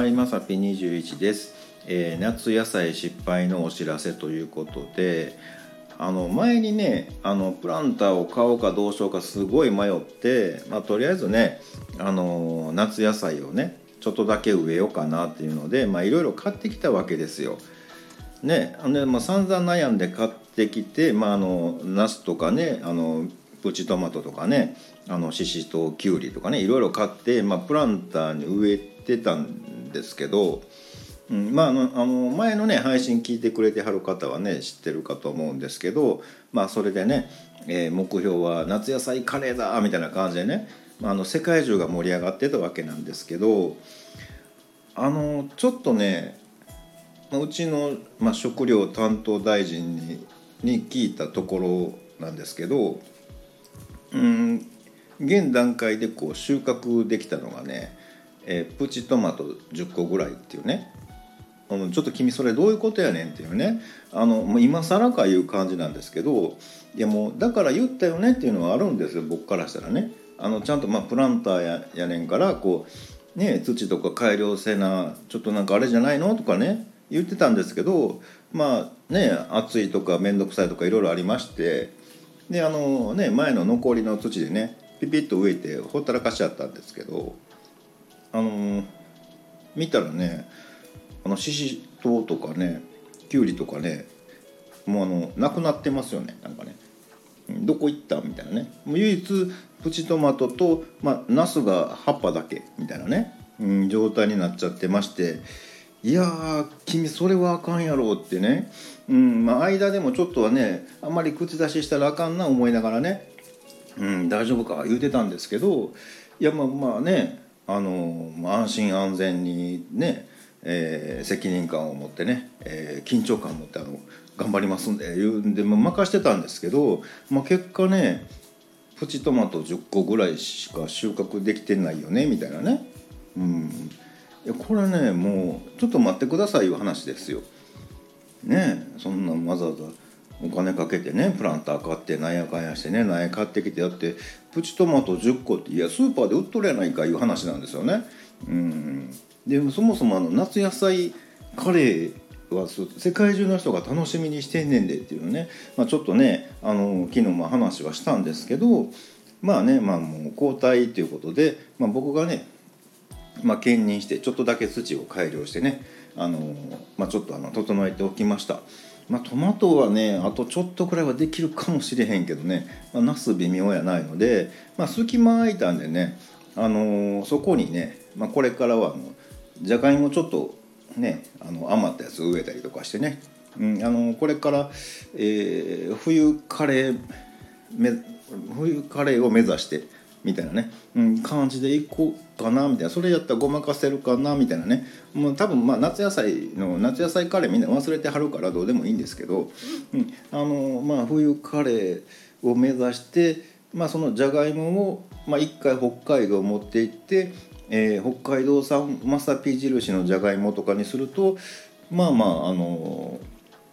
はいまさぴ21です、えー夏野菜失敗のお知らせということであの前にねあのプランターを買おうかどうしようかすごい迷って、まあ、とりあえずねあの夏野菜をねちょっとだけ植えようかなっていうのでいろいろ買ってきたわけですよ。ねで、まあ、散々悩んで買ってきて、まあ、あのナスとかねあのプチトマトとかねあのシシトウキュウリとかねいろいろ買って、まあ、プランターに植えてたんですけど、うん、まああの前のね配信聞いてくれてはる方はね知ってるかと思うんですけど、まあ、それでね、えー目標は夏野菜カレーだみたいな感じでね、まあ、あの世界中が盛り上がってたわけなんですけどあのちょっとねうちの、まあ、食料担当大臣にに聞いたところなんですけどうん現段階でこう収穫できたのがね、えープチトマト10個ぐらいっていうねちょっと君それどういうことやねんっていうねあのもう今更かいう感じなんですけどいやもうだから言ったよねっていうのはあるんですよ僕からしたらね。あのちゃんとまあプランターややねんからこうね土とか改良せなちょっとなんかあれじゃないのとかね言ってたんですけどまあね暑いとか面倒くさいとかいろいろありましてであのね前の残りの土でねピピッと植えてほったらかしちゃったんですけどあの見たらねあのシシトウとかねキュウリとかねもうあのなくなってますよねなんかね。どこ行ったみたいなね。もう唯一プチトマトと、まあ、ナスが葉っぱだけみたいなね、うん、状態になっちゃってまして。いやー君それはあかんやろうってね、うんまあ、間でもちょっとはねあんまり口出ししたらあかんな思いながらね、うん、大丈夫か言うてたんですけど。いやまあまあねあの安心安全にね、えー責任感を持ってね、えー緊張感を持ってあの頑張りますんで言うんで、まあ、任してたんですけど、まあ、結果ねプチトマト10個ぐらいしか収穫できてないよねみたいなね。うんいやこれねもうちょっと待ってくださいいう話ですよ。ねそんなわざわざお金かけてねプランター買ってなんやかんやしてね苗買ってきてやってプチトマト10個っていやスーパーで売っとるやないかいう話なんですよね。うん。でそもそもあの夏野菜カレーは世界中の人が楽しみにしてんねんでっていうね、まあ、ちょっとねあの昨日も話はしたんですけどまあねまあもう交代ということで、まあ、僕がねまあ、兼任してちょっとだけ土を改良してねあの、まあ、ちょっとあの整えておきました、まあ、トマトはねあとちょっとくらいはできるかもしれへんけどね、まあ、ナス微妙やないので、まあ、隙間空いたんでねあのそこにね、まあ、これからはあのじゃがいもちょっとねあの余ったやつ植えたりとかしてね、うん、あのこれから、えー冬カレー冬カレーを目指してみたいなね、うん、感じでいこうかなみたいな。それやったらごまかせるかなみたいなね。もう多分まあ夏野菜の夏野菜カレーみんな忘れてはるからどうでもいいんですけど、うん、あのまあ冬カレーを目指して、まあ、そのじゃがいもを、まあ、一回北海道持って行って、えー北海道産まさぴ印のじゃがいもとかにするとまあまああの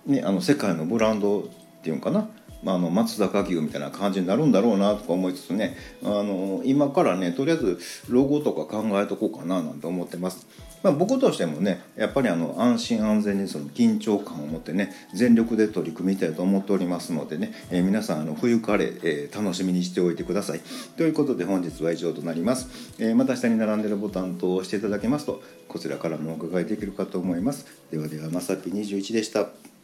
ね、あの世界のブランドっていうんかな、まあ、あの松坂牛みたいな感じになるんだろうなとか思いつつねあの今からねとりあえずロゴとか考えとこうかななんて思ってます。まあ、僕としてもねやっぱりあの安心安全にその緊張感を持ってね全力で取り組みたいと思っておりますのでね、えー皆さんあの冬カレー、えー楽しみにしておいてください。ということで本日は以上となります、えーまた下に並んでるボタンと押していただけますとこちらからもお伺いできるかと思います。ではではまさぴ21でした。